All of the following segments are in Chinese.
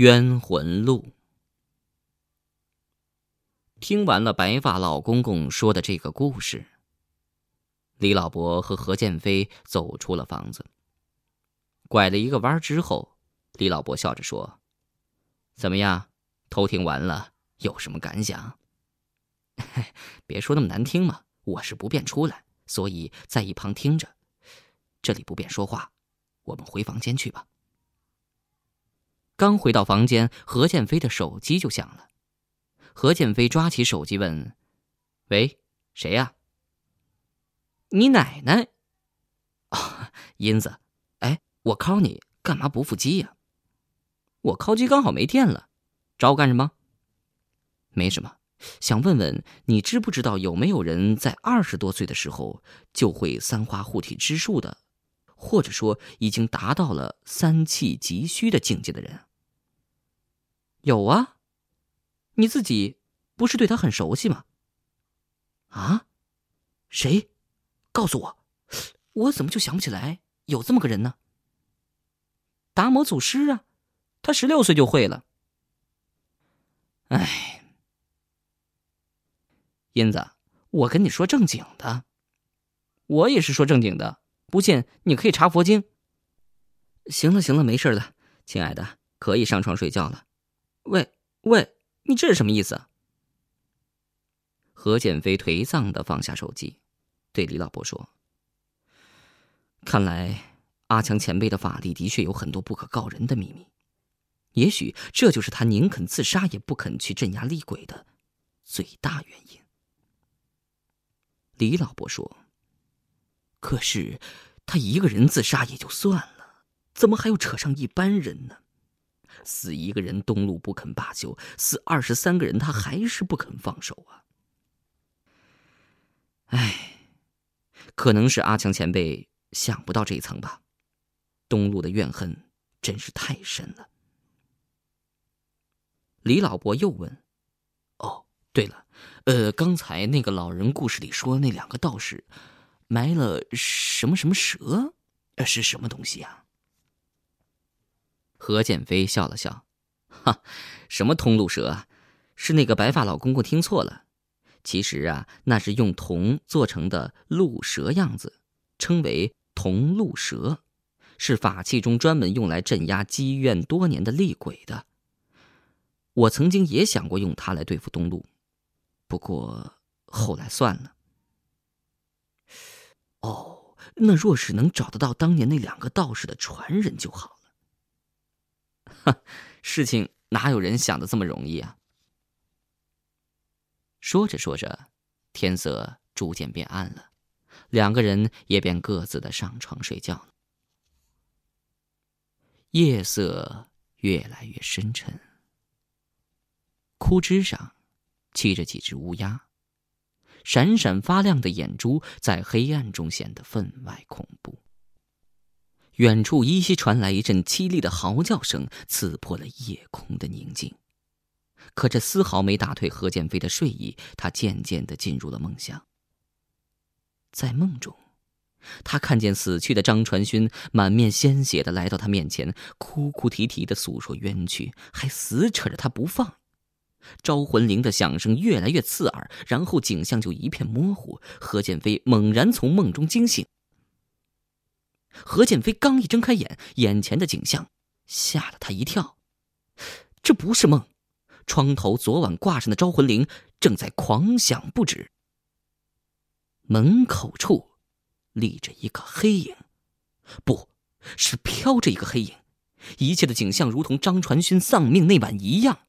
冤魂录。听完了白发老公公说的这个故事，李老伯和何建飞走出了房子。拐了一个弯之后，李老伯笑着说：“怎么样，偷听完了有什么感想？” 别说那么难听嘛，我是不便出来，所以在一旁听着。这里不便说话，我们回房间去吧。刚回到房间，何建飞的手机就响了。何建飞抓起手机问：“喂，谁呀？”“你奶奶。”“啊，英子，哎，我 call 你，干嘛不复机呀？”“我 call 机刚好没电了，找我干什么？”“没什么，想问问你知不知道有没有人在二十多岁的时候就会三花护体之术的，或者说已经达到了三气急需的境界的人？”有啊，你自己不是对他很熟悉吗？啊，谁？告诉我，我怎么就想不起来有这么个人呢？达摩祖师啊，他十六岁就会了。哎，英子，我跟你说正经的，我也是说正经的，不信你可以查佛经。行了行了，没事的，亲爱的，可以上床睡觉了。喂喂，你这是什么意思？何建飞颓丧的放下手机，对李老伯说：“看来阿强前辈的法力的确有很多不可告人的秘密，也许这就是他宁肯自杀也不肯去镇压厉鬼的最大原因。”李老伯说：“可是他一个人自杀也就算了，怎么还要扯上一般人呢？”死一个人，东路不肯罢休；死二十三个人，他还是不肯放手啊！哎，可能是阿强前辈想不到这一层吧。东路的怨恨真是太深了。李老伯又问：“哦，对了，呃，刚才那个老人故事里说那两个道士埋了什么什么蛇，呃是什么东西啊？”何建飞笑了笑，哈，什么通路蛇啊？是那个白发老公公听错了。其实啊，那是用铜做成的鹿蛇样子，称为铜鹿蛇，是法器中专门用来镇压积怨多年的厉鬼的。我曾经也想过用它来对付东路，不过后来算了。哦，那若是能找得到当年那两个道士的传人就好。哈，事情哪有人想的这么容易啊？说着说着，天色逐渐变暗了，两个人也便各自的上床睡觉。夜色越来越深沉，枯枝上栖着几只乌鸦，闪闪发亮的眼珠在黑暗中显得分外恐怖。远处依稀传来一阵凄厉的嚎叫声，刺破了夜空的宁静。可这丝毫没打退何建飞的睡意，他渐渐的进入了梦乡。在梦中，他看见死去的张传勋满面鲜血的来到他面前，哭哭啼啼的诉说冤屈，还死扯着他不放。招魂铃的响声越来越刺耳，然后景象就一片模糊。何建飞猛然从梦中惊醒。何建飞刚一睁开眼，眼前的景象吓了他一跳。这不是梦，窗头昨晚挂上的招魂铃正在狂响不止。门口处立着一个黑影，不是飘着一个黑影。一切的景象如同张传勋丧命那晚一样。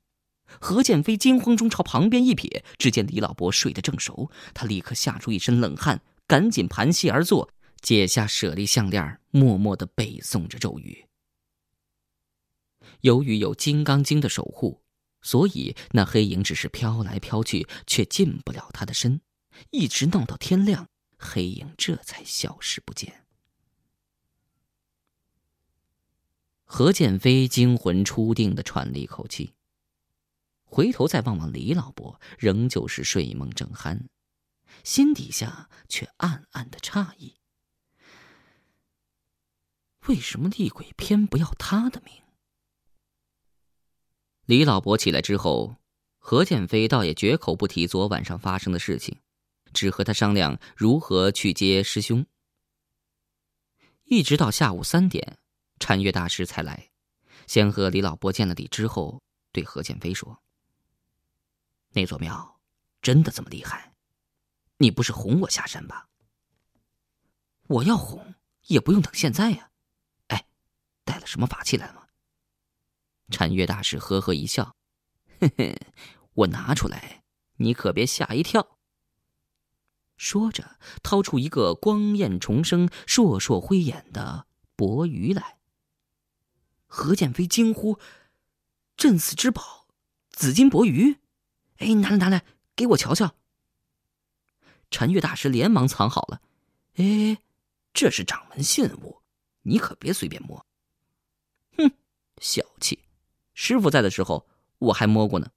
何建飞惊慌中朝旁边一瞥，只见李老伯睡得正熟，他立刻吓出一身冷汗，赶紧盘膝而坐。解下舍利项链，默默的背诵着咒语。由于有《金刚经》的守护，所以那黑影只是飘来飘去，却进不了他的身，一直闹到天亮，黑影这才消失不见。何建飞惊魂初定的喘了一口气，回头再望望李老伯，仍旧是睡梦正酣，心底下却暗暗的诧异。为什么厉鬼偏不要他的命？李老伯起来之后，何建飞倒也绝口不提昨晚上发生的事情，只和他商量如何去接师兄。一直到下午三点，禅月大师才来，先和李老伯见了礼之后，对何建飞说：“那座庙真的这么厉害？你不是哄我下山吧？我要哄也不用等现在呀。带了什么法器来吗？”禅月大师呵呵一笑：“嘿嘿，我拿出来，你可别吓一跳。”说着，掏出一个光焰重生、烁烁辉眼的钵盂来。何建飞惊呼：“镇寺之宝，紫金钵盂！哎，拿来，拿来，给我瞧瞧。”禅月大师连忙藏好了。哎，这是掌门信物，你可别随便摸。小气！师傅在的时候，我还摸过呢。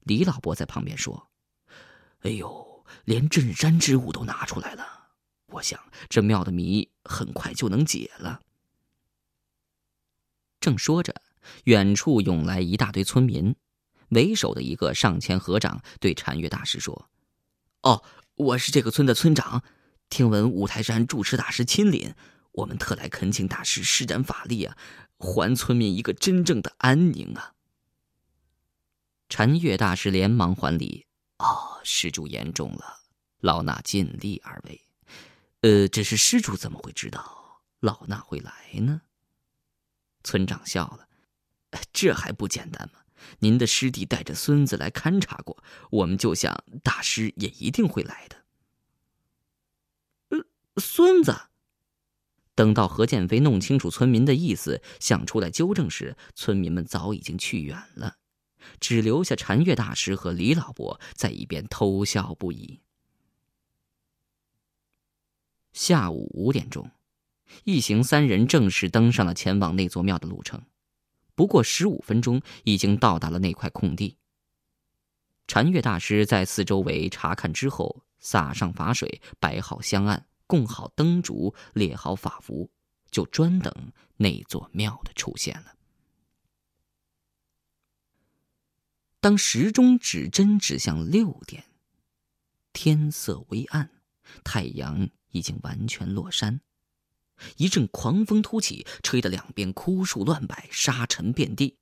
李老伯在旁边说。哎呦，连镇山之物都拿出来了，我想这庙的谜很快就能解了。正说着，远处涌来一大堆村民，为首的一个上前合掌，对禅月大师说：“哦，我是这个村的村长，听闻五台山住持大师亲临，我们特来恳请大师施展法力啊，还村民一个真正的安宁啊。”禅月大师连忙还礼。哦，施主言重了，老衲尽力而为。呃，只是施主怎么会知道老衲会来呢？村长笑了，这还不简单吗？您的师弟带着孙子来勘察过，我们就想大师也一定会来的。呃，孙子。等到何建飞弄清楚村民的意思，想出来纠正时，村民们早已经去远了。只留下禅月大师和李老伯在一边偷笑不已。下午五点钟，一行三人正式登上了前往那座庙的路程。不过十五分钟，已经到达了那块空地。禅月大师在四周围查看之后，洒上法水，摆好香案，供好灯烛，列好法符，就专等那座庙的出现了。当时钟指针指向六点，天色微暗，太阳已经完全落山。一阵狂风突起，吹得两边枯树乱摆，沙尘遍地。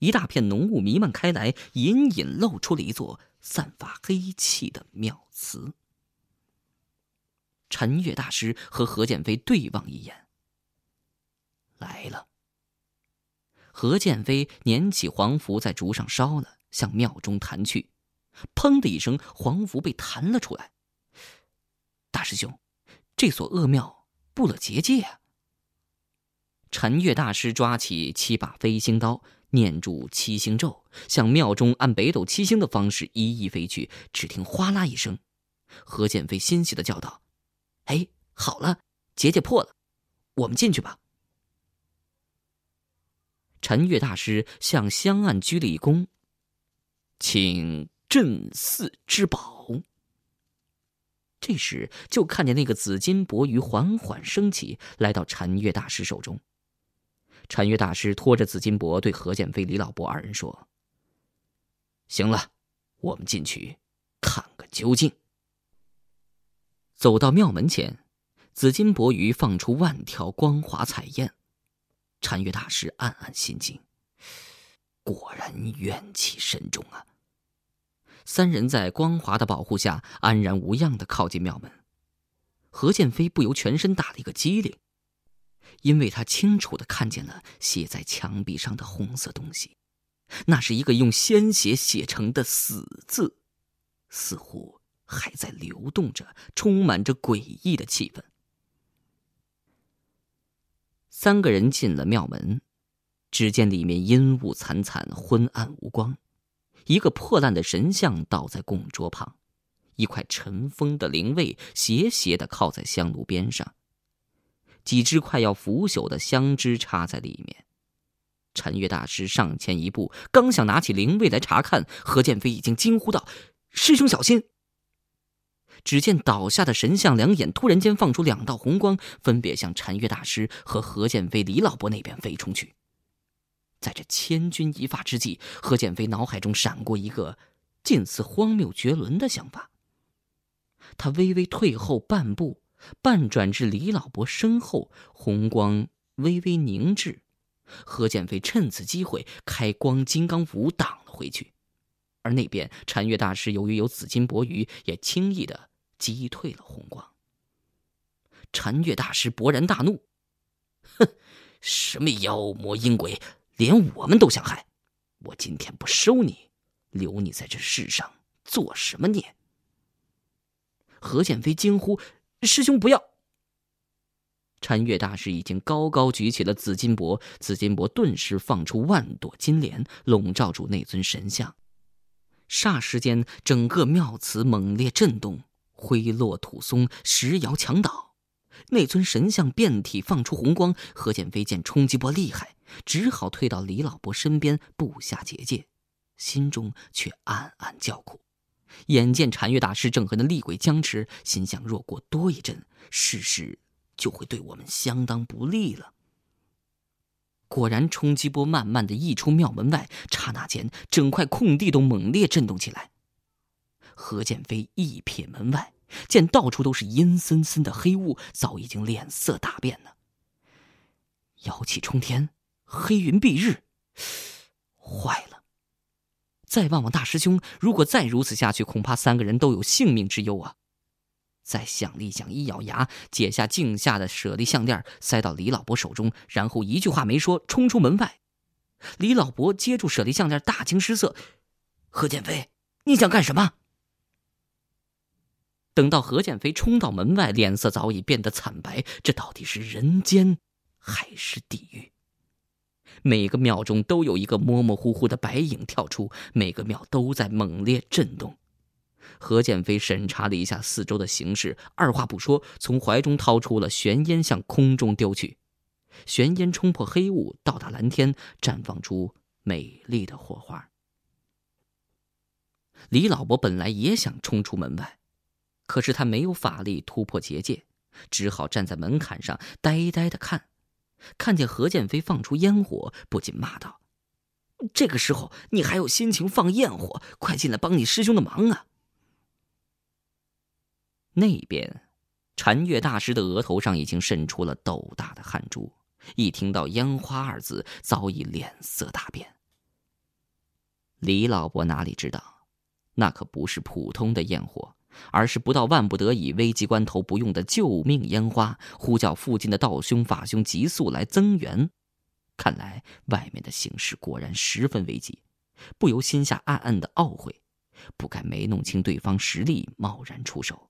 一大片浓雾弥漫开来，隐隐露出了一座散发黑气的庙祠。陈月大师和何建飞对望一眼，来了。何建飞捻起黄符，在竹上烧了。向庙中弹去，砰的一声，黄符被弹了出来。大师兄，这所恶庙布了结界啊！禅月大师抓起七把飞星刀，念住七星咒，向庙中按北斗七星的方式一一飞去。只听哗啦一声，何建飞欣喜的叫道：“哎，好了，结界破了，我们进去吧。”禅月大师向香案鞠了一躬。请镇寺之宝。这时，就看见那个紫金钵盂缓缓升起来到禅月大师手中。禅月大师拖着紫金钵，对何建飞、李老伯二人说：“行了，我们进去看个究竟。”走到庙门前，紫金钵盂放出万条光华彩焰。禅月大师暗暗心惊。果然怨气深重啊！三人在光华的保护下安然无恙的靠近庙门。何建飞不由全身打了一个激灵，因为他清楚的看见了写在墙壁上的红色东西，那是一个用鲜血写成的“死”字，似乎还在流动着，充满着诡异的气氛。三个人进了庙门。只见里面阴雾惨惨，昏暗无光，一个破烂的神像倒在供桌旁，一块尘封的灵位斜斜的靠在香炉边上，几只快要腐朽的香枝插在里面。禅月大师上前一步，刚想拿起灵位来查看，何建飞已经惊呼道：“师兄小心！”只见倒下的神像两眼突然间放出两道红光，分别向禅月大师和何建飞、李老伯那边飞冲去。在这千钧一发之际，何建飞脑海中闪过一个近似荒谬绝伦的想法。他微微退后半步，半转至李老伯身后，红光微微凝滞。何建飞趁此机会开光金刚斧挡了回去，而那边禅月大师由于有紫金钵盂，也轻易的击退了红光。禅月大师勃然大怒：“哼，什么妖魔阴鬼，连我们都想害！我今天不收你，留你在这世上做什么孽？”何建飞惊呼：“师兄不要！”禅月大师已经高高举起了紫金钵，紫金钵顿时放出万朵金莲，笼罩住那尊神像。霎时间，整个庙祠猛烈震动，挥落土松，石摇墙倒。那尊神像遍体放出红光，何建飞见冲击波厉害，只好退到李老伯身边，布下结界，心中却暗暗叫苦。眼见禅月大师正和那厉鬼僵持，心想：若过多一阵，事实就会对我们相当不利了。果然，冲击波慢慢的溢出庙门外，刹那间，整块空地都猛烈震动起来。何建飞一瞥门外。见到处都是阴森森的黑雾，早已经脸色大变呢。妖气冲天，黑云蔽日，坏了！再望望大师兄，如果再如此下去，恐怕三个人都有性命之忧啊！再想了一想，一咬牙，解下镜下的舍利项链，塞到李老伯手中，然后一句话没说，冲出门外。李老伯接住舍利项链，大惊失色：“何建飞，你想干什么？”等到何建飞冲到门外，脸色早已变得惨白。这到底是人间，还是地狱？每个庙中都有一个模模糊糊的白影跳出，每个庙都在猛烈震动。何建飞审查了一下四周的形势，二话不说，从怀中掏出了玄烟，向空中丢去。玄烟冲破黑雾，到达蓝天，绽放出美丽的火花。李老伯本来也想冲出门外。可是他没有法力突破结界，只好站在门槛上呆呆的看。看见何建飞放出烟火，不禁骂道：“这个时候你还有心情放焰火？快进来帮你师兄的忙啊！”那边，禅月大师的额头上已经渗出了斗大的汗珠，一听到“烟花”二字，早已脸色大变。李老伯哪里知道，那可不是普通的焰火。而是不到万不得已、危急关头不用的救命烟花，呼叫附近的道兄、法兄急速来增援。看来外面的形势果然十分危急，不由心下暗暗的懊悔，不该没弄清对方实力，贸然出手，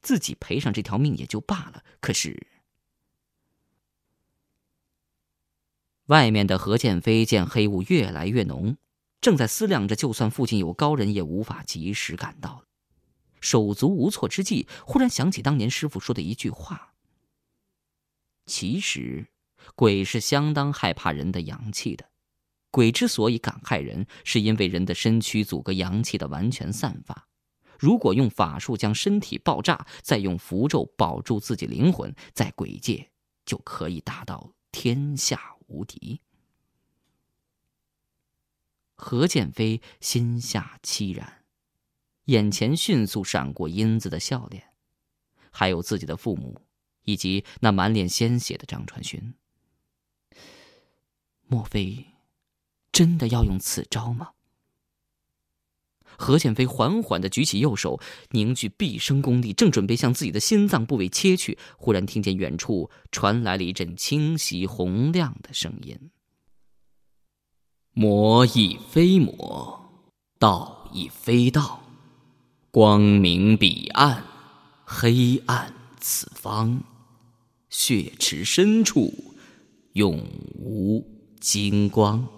自己赔上这条命也就罢了。可是，外面的何建飞见黑雾越来越浓，正在思量着，就算附近有高人，也无法及时赶到。手足无措之际，忽然想起当年师傅说的一句话：“其实，鬼是相当害怕人的阳气的。鬼之所以敢害人，是因为人的身躯阻隔阳气的完全散发。如果用法术将身体爆炸，再用符咒保住自己灵魂，在鬼界就可以达到天下无敌。”何建飞心下凄然。眼前迅速闪过英子的笑脸，还有自己的父母，以及那满脸鲜血的张传勋。莫非真的要用此招吗？何建飞缓缓的举起右手，凝聚毕生功力，正准备向自己的心脏部位切去，忽然听见远处传来了一阵清晰洪亮的声音：“魔亦非魔，道亦非道。”光明彼岸，黑暗此方。血池深处，永无金光。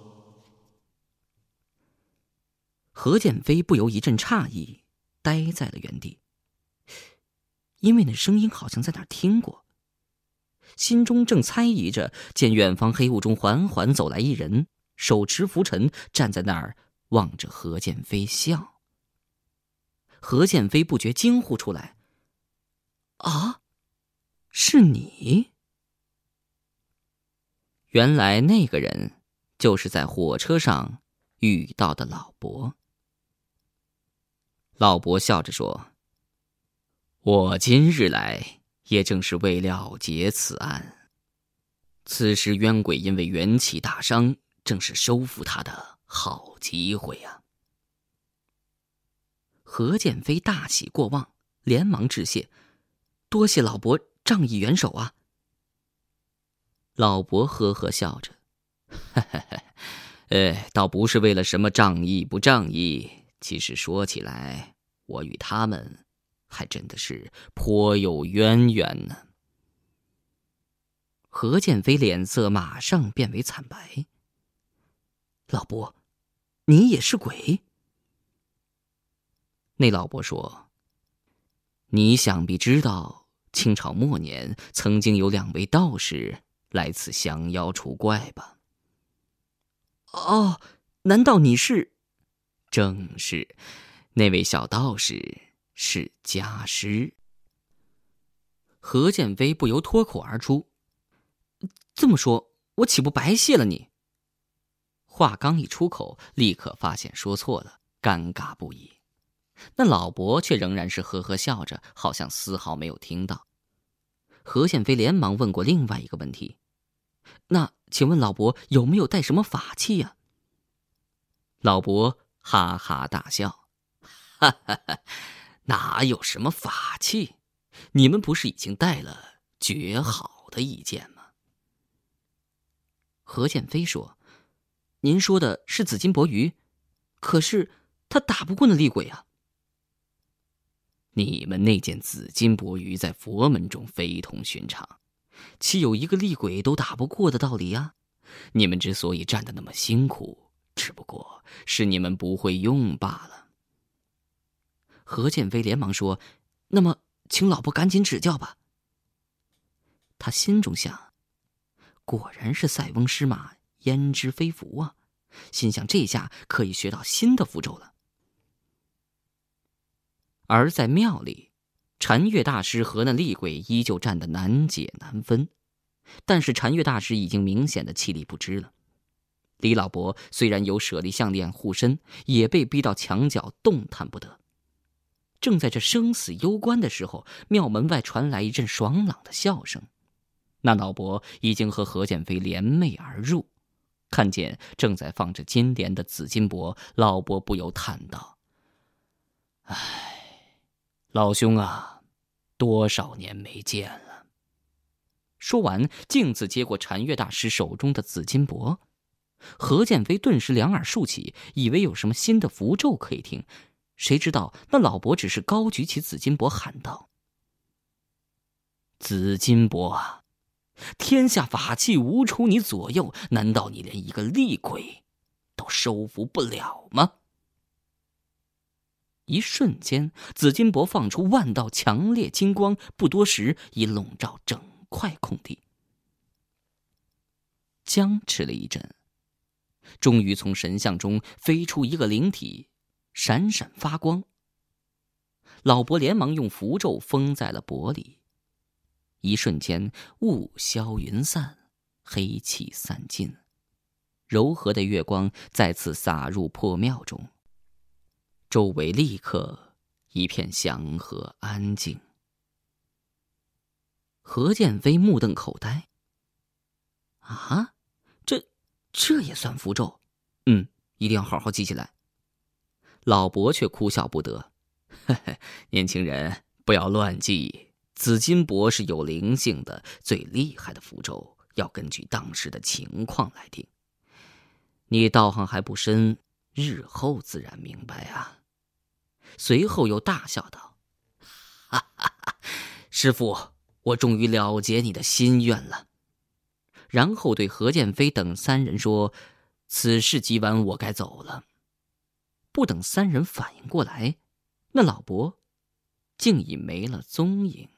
何建飞不由一阵诧异，呆在了原地。因为那声音好像在哪听过。心中正猜疑着，见远方黑雾中缓缓走来一人，手持拂尘，站在那儿望着何建飞笑。何建飞不觉惊呼出来：“啊，是你！”原来那个人就是在火车上遇到的老伯。老伯笑着说：“我今日来，也正是为了结此案。此时冤鬼因为元气大伤，正是收复他的好机会啊。”何建飞大喜过望，连忙致谢：“多谢老伯仗义援手啊！”老伯呵呵笑着：“哈哈哈，呃，倒不是为了什么仗义不仗义，其实说起来，我与他们还真的是颇有渊源呢。”何建飞脸色马上变为惨白：“老伯，你也是鬼？”那老伯说：“你想必知道，清朝末年曾经有两位道士来此降妖除怪吧？”“哦，难道你是？”“正是，那位小道士是家师。”何建飞不由脱口而出：“这么说，我岂不白谢了你？”话刚一出口，立刻发现说错了，尴尬不已。那老伯却仍然是呵呵笑着，好像丝毫没有听到。何宪飞连忙问过另外一个问题：“那请问老伯有没有带什么法器呀？”老伯哈哈大笑：“哈哈哈，哪有什么法器？你们不是已经带了绝好的一件吗？”何建飞说：“您说的是紫金钵盂，可是他打不过那厉鬼啊。”你们那件紫金钵盂在佛门中非同寻常，岂有一个厉鬼都打不过的道理呀？你们之所以战得那么辛苦，只不过是你们不会用罢了。何建飞连忙说：“那么，请老婆赶紧指教吧。”他心中想：“果然是塞翁失马，焉知非福啊！”心想这下可以学到新的符咒了。而在庙里，禅月大师和那厉鬼依旧战得难解难分，但是禅月大师已经明显的气力不支了。李老伯虽然有舍利项链护身，也被逼到墙角，动弹不得。正在这生死攸关的时候，庙门外传来一阵爽朗的笑声。那老伯已经和何建飞联袂而入，看见正在放着金莲的紫金钵，老伯不由叹道：“。”老兄啊，多少年没见了。说完，径自接过禅月大师手中的紫金钵。何建飞顿时两耳竖起，以为有什么新的符咒可以听，谁知道那老伯只是高举起紫金钵，喊道：“紫金钵啊，天下法器无出你左右，难道你连一个厉鬼都收服不了吗？”一瞬间，紫金箔放出万道强烈金光，不多时已笼罩整块空地。僵持了一阵，终于从神像中飞出一个灵体，闪闪发光。老伯连忙用符咒封在了钵里，一瞬间雾消云散，黑气散尽，柔和的月光再次洒入破庙中。周围立刻一片祥和安静。何建飞目瞪口呆。啊，这这也算符咒？嗯，一定要好好记起来。老伯却哭笑不得：“年轻人，不要乱记。紫金箔是有灵性的，最厉害的符咒要根据当时的情况来定。你道行还不深，日后自然明白啊。”随后又大笑道：“哈哈哈，师傅，我终于了结你的心愿了。”然后对何建飞等三人说：“此事急完，我该走了。”不等三人反应过来，那老伯竟已没了踪影。